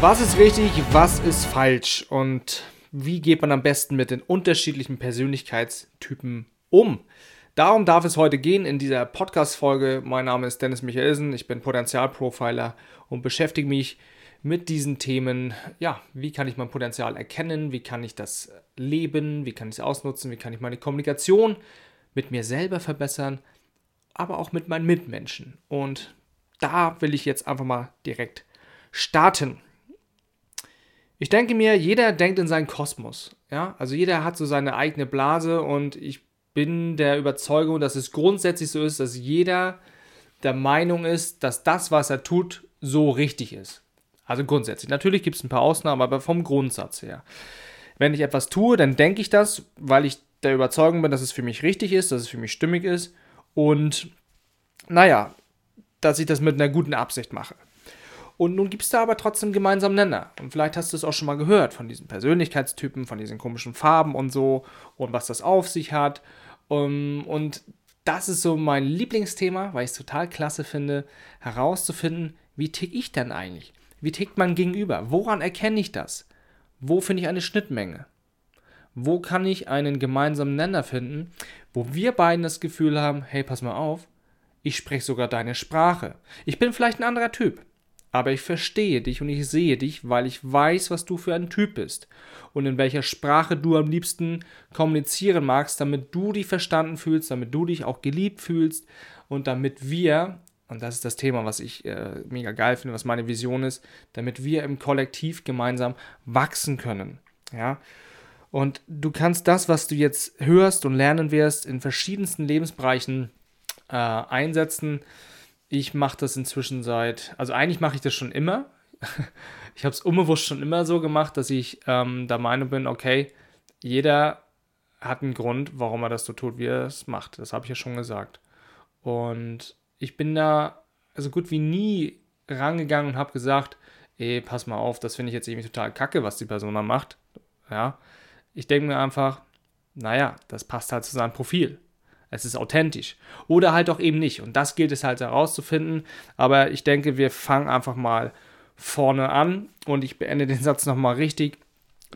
Was ist richtig, was ist falsch und wie geht man am besten mit den unterschiedlichen Persönlichkeitstypen um? Darum darf es heute gehen in dieser Podcast-Folge. Mein Name ist Dennis Michaelsen, ich bin Potenzialprofiler und beschäftige mich mit diesen Themen. Ja, wie kann ich mein Potenzial erkennen? Wie kann ich das leben? Wie kann ich es ausnutzen? Wie kann ich meine Kommunikation mit mir selber verbessern? Aber auch mit meinen Mitmenschen. Und da will ich jetzt einfach mal direkt starten. Ich denke mir, jeder denkt in seinen Kosmos. Ja? Also jeder hat so seine eigene Blase und ich bin der Überzeugung, dass es grundsätzlich so ist, dass jeder der Meinung ist, dass das, was er tut, so richtig ist. Also grundsätzlich. Natürlich gibt es ein paar Ausnahmen, aber vom Grundsatz her. Wenn ich etwas tue, dann denke ich das, weil ich der Überzeugung bin, dass es für mich richtig ist, dass es für mich stimmig ist und naja, dass ich das mit einer guten Absicht mache. Und nun gibt es da aber trotzdem gemeinsamen Nenner. Und vielleicht hast du es auch schon mal gehört von diesen Persönlichkeitstypen, von diesen komischen Farben und so und was das auf sich hat. Um, und das ist so mein Lieblingsthema, weil ich es total klasse finde, herauszufinden, wie tick ich denn eigentlich? Wie tickt man gegenüber? Woran erkenne ich das? Wo finde ich eine Schnittmenge? Wo kann ich einen gemeinsamen Nenner finden, wo wir beiden das Gefühl haben, hey, pass mal auf, ich spreche sogar deine Sprache. Ich bin vielleicht ein anderer Typ aber ich verstehe dich und ich sehe dich, weil ich weiß, was du für ein Typ bist und in welcher Sprache du am liebsten kommunizieren magst, damit du dich verstanden fühlst, damit du dich auch geliebt fühlst und damit wir, und das ist das Thema, was ich äh, mega geil finde, was meine Vision ist, damit wir im Kollektiv gemeinsam wachsen können. Ja. Und du kannst das, was du jetzt hörst und lernen wirst, in verschiedensten Lebensbereichen äh, einsetzen ich mache das inzwischen seit, also eigentlich mache ich das schon immer. Ich habe es unbewusst schon immer so gemacht, dass ich ähm, der Meinung bin, okay, jeder hat einen Grund, warum er das so tut, wie er es macht. Das habe ich ja schon gesagt. Und ich bin da so gut wie nie rangegangen und habe gesagt, ey, pass mal auf, das finde ich jetzt irgendwie total kacke, was die Person da macht. Ja, ich denke mir einfach, naja, das passt halt zu seinem Profil. Es ist authentisch. Oder halt auch eben nicht. Und das gilt es halt herauszufinden. Aber ich denke, wir fangen einfach mal vorne an und ich beende den Satz nochmal richtig.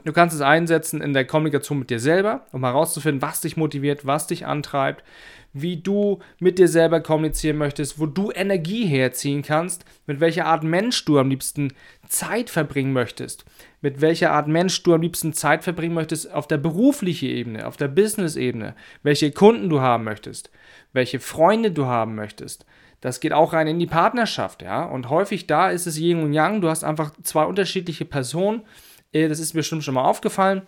Du kannst es einsetzen in der Kommunikation mit dir selber, um herauszufinden, was dich motiviert, was dich antreibt, wie du mit dir selber kommunizieren möchtest, wo du Energie herziehen kannst, mit welcher Art Mensch du am liebsten Zeit verbringen möchtest, mit welcher Art Mensch du am liebsten Zeit verbringen möchtest auf der beruflichen Ebene, auf der Business-Ebene, welche Kunden du haben möchtest, welche Freunde du haben möchtest. Das geht auch rein in die Partnerschaft, ja. Und häufig da ist es Yin und Yang. Du hast einfach zwei unterschiedliche Personen. Äh, das ist mir bestimmt schon mal aufgefallen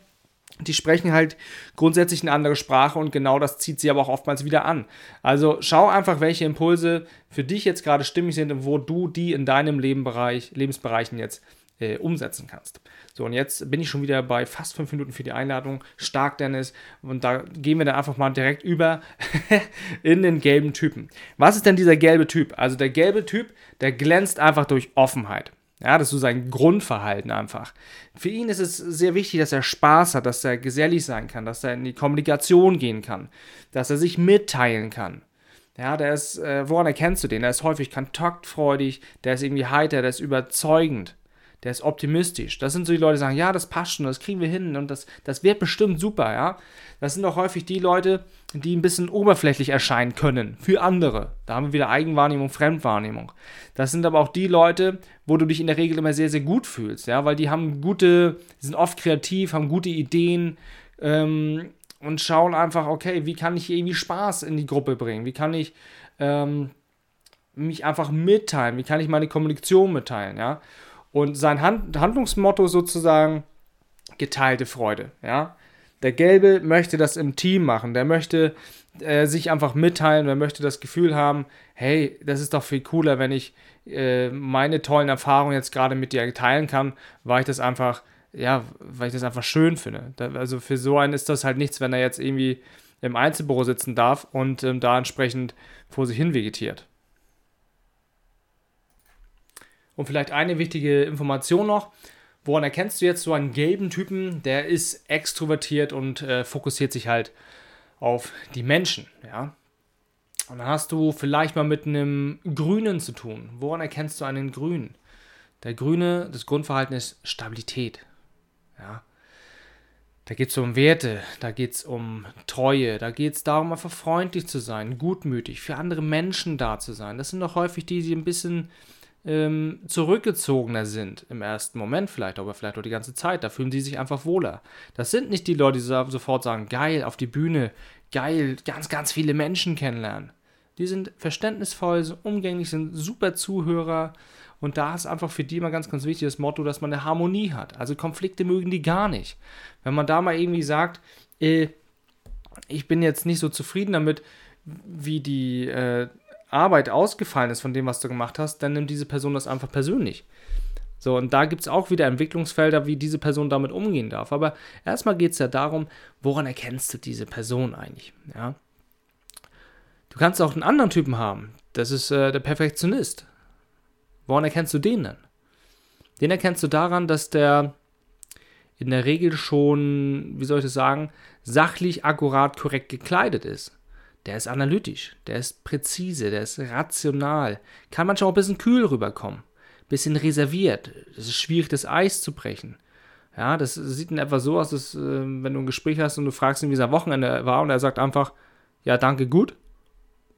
die sprechen halt grundsätzlich eine andere Sprache und genau das zieht sie aber auch oftmals wieder an. Also schau einfach, welche Impulse für dich jetzt gerade stimmig sind und wo du die in deinem Lebenbereich, Lebensbereichen jetzt äh, umsetzen kannst. So, und jetzt bin ich schon wieder bei fast fünf Minuten für die Einladung. Stark, Dennis. Und da gehen wir dann einfach mal direkt über in den gelben Typen. Was ist denn dieser gelbe Typ? Also der gelbe Typ, der glänzt einfach durch Offenheit. Ja, das ist so sein Grundverhalten einfach. Für ihn ist es sehr wichtig, dass er Spaß hat, dass er gesellig sein kann, dass er in die Kommunikation gehen kann, dass er sich mitteilen kann. Ja, der ist, äh, woran erkennst du den? Der ist häufig kontaktfreudig, der ist irgendwie heiter, der ist überzeugend der ist optimistisch. Das sind so die Leute, die sagen, ja, das passt schon, das kriegen wir hin und das, das wird bestimmt super, ja. Das sind auch häufig die Leute, die ein bisschen oberflächlich erscheinen können für andere. Da haben wir wieder Eigenwahrnehmung, Fremdwahrnehmung. Das sind aber auch die Leute, wo du dich in der Regel immer sehr, sehr gut fühlst, ja, weil die haben gute, sind oft kreativ, haben gute Ideen, ähm, und schauen einfach, okay, wie kann ich irgendwie Spaß in die Gruppe bringen? Wie kann ich ähm, mich einfach mitteilen? Wie kann ich meine Kommunikation mitteilen? Ja? Und sein Hand Handlungsmotto sozusagen geteilte Freude, ja. Der Gelbe möchte das im Team machen, der möchte äh, sich einfach mitteilen, der möchte das Gefühl haben, hey, das ist doch viel cooler, wenn ich äh, meine tollen Erfahrungen jetzt gerade mit dir teilen kann, weil ich das einfach, ja, weil ich das einfach schön finde. Da, also für so einen ist das halt nichts, wenn er jetzt irgendwie im Einzelbüro sitzen darf und ähm, da entsprechend vor sich hin vegetiert. Und vielleicht eine wichtige Information noch. Woran erkennst du jetzt so einen gelben Typen? Der ist extrovertiert und äh, fokussiert sich halt auf die Menschen, ja. Und dann hast du vielleicht mal mit einem Grünen zu tun. Woran erkennst du einen Grünen? Der Grüne, das Grundverhalten ist Stabilität. Ja. Da geht es um Werte, da geht es um Treue, da geht es darum, einfach freundlich zu sein, gutmütig, für andere Menschen da zu sein. Das sind doch häufig die, die ein bisschen ähm, zurückgezogener sind im ersten Moment vielleicht, aber vielleicht auch die ganze Zeit. Da fühlen sie sich einfach wohler. Das sind nicht die Leute, die sofort sagen, geil, auf die Bühne, geil, ganz, ganz viele Menschen kennenlernen. Die sind verständnisvoll, sind umgänglich, sind super Zuhörer. Und da ist einfach für die immer ganz, ganz wichtig das Motto, dass man eine Harmonie hat. Also Konflikte mögen die gar nicht. Wenn man da mal irgendwie sagt, äh, ich bin jetzt nicht so zufrieden damit, wie die äh, Arbeit ausgefallen ist von dem, was du gemacht hast, dann nimmt diese Person das einfach persönlich. So, und da gibt es auch wieder Entwicklungsfelder, wie diese Person damit umgehen darf. Aber erstmal geht es ja darum, woran erkennst du diese Person eigentlich? Ja? Du kannst auch einen anderen Typen haben. Das ist äh, der Perfektionist. Woran erkennst du den denn? Den erkennst du daran, dass der in der Regel schon, wie soll ich das sagen, sachlich, akkurat, korrekt gekleidet ist der ist analytisch, der ist präzise, der ist rational, kann manchmal auch ein bisschen kühl rüberkommen, ein bisschen reserviert. Es ist schwierig, das Eis zu brechen. Ja, das sieht in etwa so aus, dass, äh, wenn du ein Gespräch hast und du fragst ihn, wie sein Wochenende war und er sagt einfach, ja, danke, gut,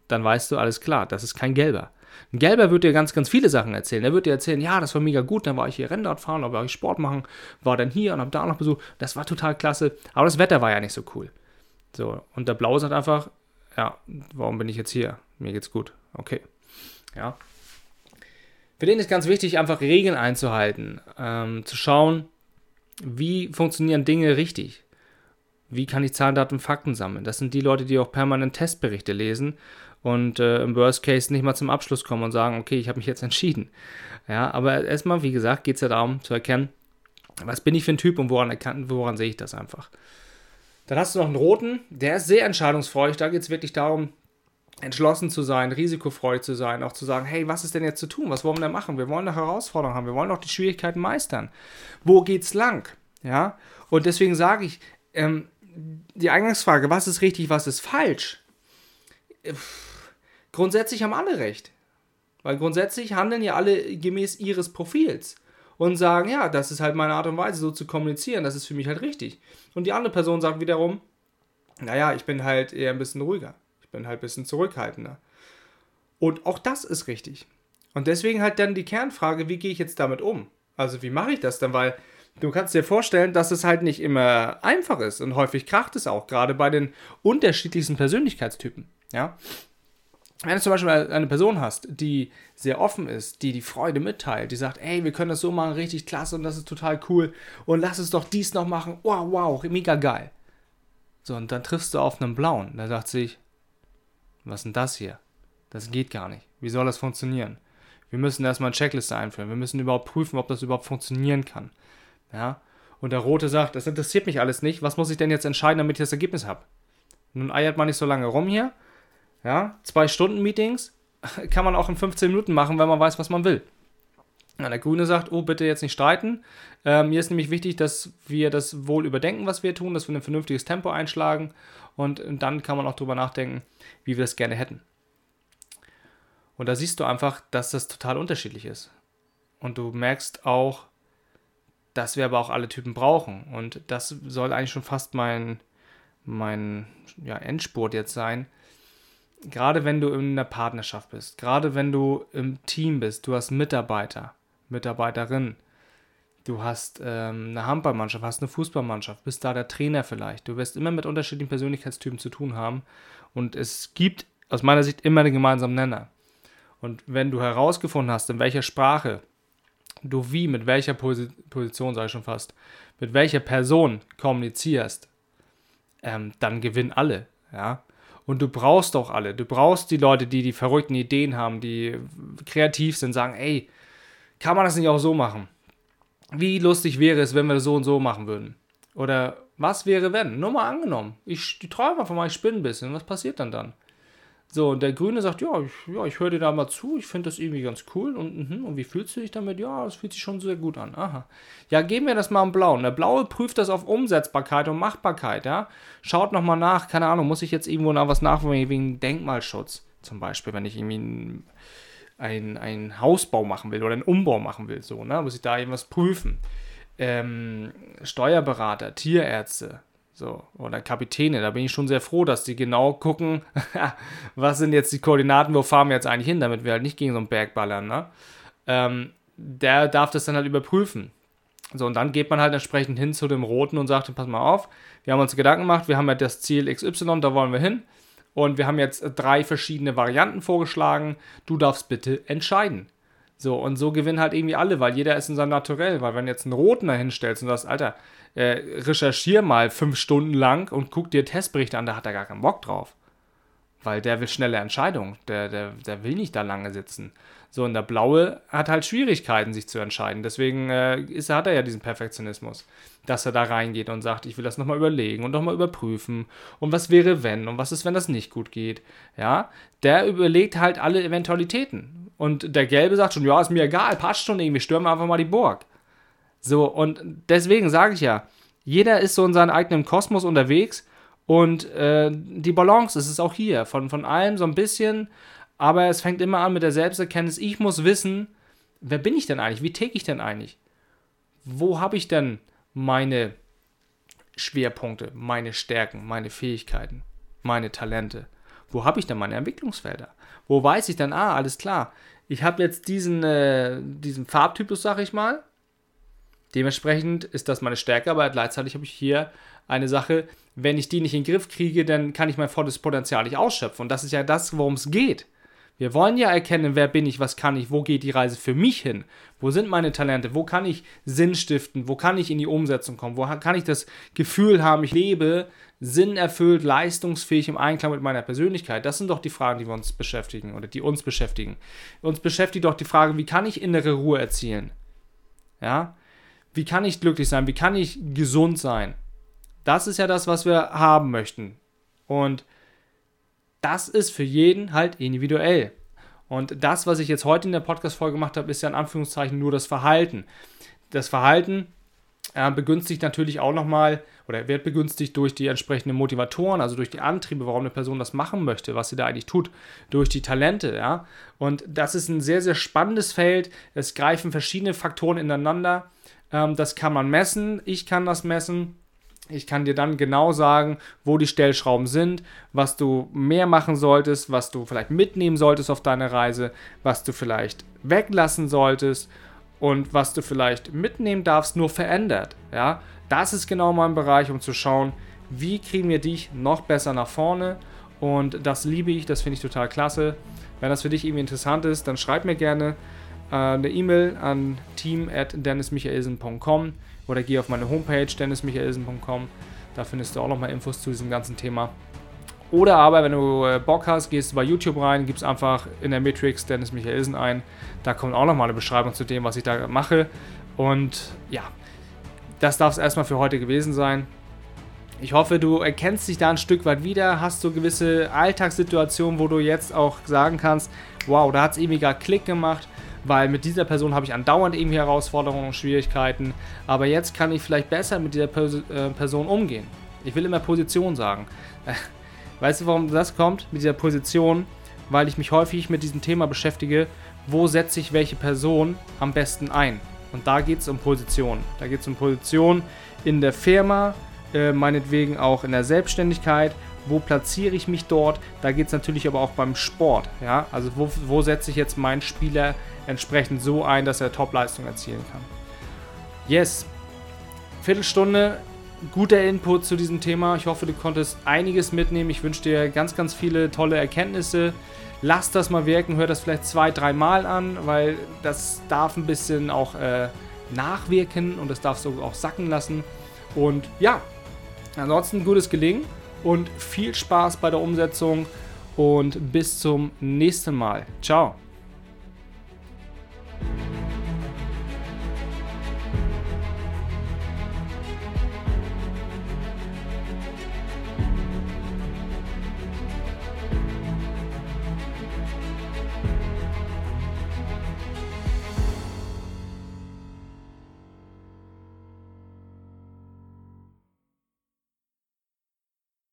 dann weißt du, alles klar, das ist kein Gelber. Ein Gelber wird dir ganz, ganz viele Sachen erzählen. Er wird dir erzählen, ja, das war mega gut, dann war ich hier Rennrad fahren, dann war ich Sport machen, war dann hier und hab da noch Besuch. Das war total klasse, aber das Wetter war ja nicht so cool. So, und der Blaue sagt einfach, ja, warum bin ich jetzt hier? Mir geht's gut. Okay. Ja. Für den ist ganz wichtig, einfach Regeln einzuhalten, ähm, zu schauen, wie funktionieren Dinge richtig. Wie kann ich Zahlen, Daten, Fakten sammeln? Das sind die Leute, die auch permanent Testberichte lesen und äh, im Worst Case nicht mal zum Abschluss kommen und sagen, okay, ich habe mich jetzt entschieden. Ja, aber erstmal, wie gesagt, geht es ja darum zu erkennen, was bin ich für ein Typ und woran, woran sehe ich das einfach. Dann hast du noch einen roten, der ist sehr entscheidungsfreudig. Da geht es wirklich darum, entschlossen zu sein, risikofreudig zu sein, auch zu sagen, hey, was ist denn jetzt zu tun? Was wollen wir denn machen? Wir wollen eine Herausforderung haben, wir wollen auch die Schwierigkeiten meistern. Wo geht's lang? Ja, und deswegen sage ich, ähm, die Eingangsfrage, was ist richtig, was ist falsch? Grundsätzlich haben alle recht. Weil grundsätzlich handeln ja alle gemäß ihres Profils und sagen, ja, das ist halt meine Art und Weise, so zu kommunizieren, das ist für mich halt richtig. Und die andere Person sagt wiederum, naja, ich bin halt eher ein bisschen ruhiger, ich bin halt ein bisschen zurückhaltender. Und auch das ist richtig. Und deswegen halt dann die Kernfrage, wie gehe ich jetzt damit um? Also wie mache ich das dann? Weil du kannst dir vorstellen, dass es halt nicht immer einfach ist und häufig kracht es auch, gerade bei den unterschiedlichsten Persönlichkeitstypen. Ja, wenn du zum Beispiel eine Person hast, die sehr offen ist, die die Freude mitteilt, die sagt, ey, wir können das so machen, richtig klasse und das ist total cool und lass es doch dies noch machen, wow, wow, mega geil. So, und dann triffst du auf einen Blauen, der sagt sich, was ist denn das hier? Das geht gar nicht. Wie soll das funktionieren? Wir müssen erstmal eine Checkliste einführen. Wir müssen überhaupt prüfen, ob das überhaupt funktionieren kann. Ja? Und der Rote sagt, das interessiert mich alles nicht. Was muss ich denn jetzt entscheiden, damit ich das Ergebnis habe? Nun eiert man nicht so lange rum hier ja, zwei Stunden Meetings kann man auch in 15 Minuten machen, wenn man weiß, was man will. Ja, der Grüne sagt, oh, bitte jetzt nicht streiten. Ähm, mir ist nämlich wichtig, dass wir das wohl überdenken, was wir tun, dass wir ein vernünftiges Tempo einschlagen und dann kann man auch darüber nachdenken, wie wir es gerne hätten. Und da siehst du einfach, dass das total unterschiedlich ist. Und du merkst auch, dass wir aber auch alle Typen brauchen. Und das soll eigentlich schon fast mein, mein ja, Endspurt jetzt sein, gerade wenn du in einer Partnerschaft bist, gerade wenn du im Team bist, du hast Mitarbeiter, Mitarbeiterinnen, du hast ähm, eine Handballmannschaft, hast eine Fußballmannschaft, bist da der Trainer vielleicht. Du wirst immer mit unterschiedlichen Persönlichkeitstypen zu tun haben und es gibt aus meiner Sicht immer den gemeinsamen Nenner. Und wenn du herausgefunden hast, in welcher Sprache du wie, mit welcher Position, sage ich schon fast, mit welcher Person kommunizierst, ähm, dann gewinnen alle, ja. Und du brauchst auch alle. Du brauchst die Leute, die die verrückten Ideen haben, die kreativ sind, sagen, ey, kann man das nicht auch so machen? Wie lustig wäre es, wenn wir das so und so machen würden? Oder was wäre, wenn? Nur mal angenommen. Ich, träume einfach mal, ich spinne ein bisschen. Was passiert dann dann? So, und der Grüne sagt, ja, ich, ja, ich höre dir da mal zu, ich finde das irgendwie ganz cool. Und, mh, und wie fühlst du dich damit? Ja, das fühlt sich schon sehr gut an. Aha. Ja, geben wir das mal im Blauen. Der Blaue prüft das auf Umsetzbarkeit und Machbarkeit, ja. Schaut nochmal nach, keine Ahnung, muss ich jetzt irgendwo nach was nachholen, wegen Denkmalschutz zum Beispiel, wenn ich irgendwie ein, ein, ein Hausbau machen will oder einen Umbau machen will, so, ne, muss ich da irgendwas prüfen. Ähm, Steuerberater, Tierärzte, so, oder Kapitäne, da bin ich schon sehr froh, dass die genau gucken, was sind jetzt die Koordinaten, wo fahren wir jetzt eigentlich hin, damit wir halt nicht gegen so einen Berg ballern, ne? Ähm, der darf das dann halt überprüfen. So, und dann geht man halt entsprechend hin zu dem Roten und sagt, pass mal auf, wir haben uns Gedanken gemacht, wir haben ja das Ziel XY, da wollen wir hin. Und wir haben jetzt drei verschiedene Varianten vorgeschlagen. Du darfst bitte entscheiden. So, und so gewinnen halt irgendwie alle, weil jeder ist in seinem Naturell. Weil wenn jetzt einen Roten da hinstellst und sagst, Alter, äh, recherchier mal fünf Stunden lang und guck dir Testberichte an, da hat er gar keinen Bock drauf. Weil der will schnelle Entscheidungen. Der, der, der will nicht da lange sitzen. So, und der Blaue hat halt Schwierigkeiten, sich zu entscheiden. Deswegen äh, ist, hat er ja diesen Perfektionismus, dass er da reingeht und sagt, ich will das nochmal überlegen und nochmal überprüfen. Und was wäre, wenn? Und was ist, wenn das nicht gut geht? Ja, der überlegt halt alle Eventualitäten. Und der Gelbe sagt schon, ja, ist mir egal, passt schon irgendwie, stürmen einfach mal die Burg. So, und deswegen sage ich ja, jeder ist so in seinem eigenen Kosmos unterwegs und äh, die Balance ist es auch hier. Von, von allem so ein bisschen, aber es fängt immer an mit der Selbsterkenntnis. Ich muss wissen, wer bin ich denn eigentlich? Wie ticke ich denn eigentlich? Wo habe ich denn meine Schwerpunkte, meine Stärken, meine Fähigkeiten, meine Talente? Wo habe ich denn meine Entwicklungsfelder? Wo weiß ich denn, ah, alles klar, ich habe jetzt diesen, äh, diesen Farbtypus, sag ich mal, Dementsprechend ist das meine Stärke, aber gleichzeitig habe ich hier eine Sache, wenn ich die nicht in den Griff kriege, dann kann ich mein volles Potenzial nicht ausschöpfen. Und das ist ja das, worum es geht. Wir wollen ja erkennen, wer bin ich, was kann ich, wo geht die Reise für mich hin, wo sind meine Talente, wo kann ich Sinn stiften, wo kann ich in die Umsetzung kommen, wo kann ich das Gefühl haben, ich lebe sinnerfüllt, leistungsfähig im Einklang mit meiner Persönlichkeit. Das sind doch die Fragen, die wir uns beschäftigen oder die uns beschäftigen. Uns beschäftigt doch die Frage, wie kann ich innere Ruhe erzielen? Ja, wie kann ich glücklich sein? Wie kann ich gesund sein? Das ist ja das, was wir haben möchten. Und das ist für jeden halt individuell. Und das, was ich jetzt heute in der Podcast-Folge gemacht habe, ist ja in Anführungszeichen nur das Verhalten. Das Verhalten äh, begünstigt natürlich auch nochmal oder wird begünstigt durch die entsprechenden Motivatoren, also durch die Antriebe, warum eine Person das machen möchte, was sie da eigentlich tut, durch die Talente, ja. Und das ist ein sehr, sehr spannendes Feld. Es greifen verschiedene Faktoren ineinander ähm, das kann man messen. Ich kann das messen. Ich kann dir dann genau sagen, wo die Stellschrauben sind, was du mehr machen solltest, was du vielleicht mitnehmen solltest auf deine Reise, was du vielleicht weglassen solltest und was du vielleicht mitnehmen darfst, nur verändert. Ja, das ist genau mein Bereich, um zu schauen, wie kriegen wir dich noch besser nach vorne. Und das liebe ich, das finde ich total klasse. Wenn das für dich irgendwie interessant ist, dann schreib mir gerne äh, eine E-Mail an team.dennismichaelsen.com oder geh auf meine Homepage dennismichaelsen.com. Da findest du auch nochmal Infos zu diesem ganzen Thema. Oder aber, wenn du äh, Bock hast, gehst du bei YouTube rein, gibst einfach in der Matrix Dennis Michaelsen ein. Da kommt auch nochmal eine Beschreibung zu dem, was ich da mache. Und ja, das darf es erstmal für heute gewesen sein. Ich hoffe, du erkennst dich da ein Stück weit wieder, hast du gewisse Alltagssituationen, wo du jetzt auch sagen kannst, wow, da hat es irgendwie gar Klick gemacht weil mit dieser Person habe ich andauernd irgendwie Herausforderungen und Schwierigkeiten, aber jetzt kann ich vielleicht besser mit dieser äh, Person umgehen. Ich will immer Position sagen. Weißt du, warum das kommt mit dieser Position? Weil ich mich häufig mit diesem Thema beschäftige, wo setze ich welche Person am besten ein? Und da geht es um Position. Da geht es um Position in der Firma, äh, meinetwegen auch in der Selbstständigkeit wo platziere ich mich dort. Da geht es natürlich aber auch beim Sport. Ja? Also wo, wo setze ich jetzt meinen Spieler entsprechend so ein, dass er Top-Leistung erzielen kann. Yes, Viertelstunde, guter Input zu diesem Thema. Ich hoffe, du konntest einiges mitnehmen. Ich wünsche dir ganz, ganz viele tolle Erkenntnisse. Lass das mal wirken, hör das vielleicht zwei, dreimal an, weil das darf ein bisschen auch äh, nachwirken und das darfst du auch sacken lassen. Und ja, Ansonsten gutes Gelingen und viel Spaß bei der Umsetzung und bis zum nächsten Mal. Ciao.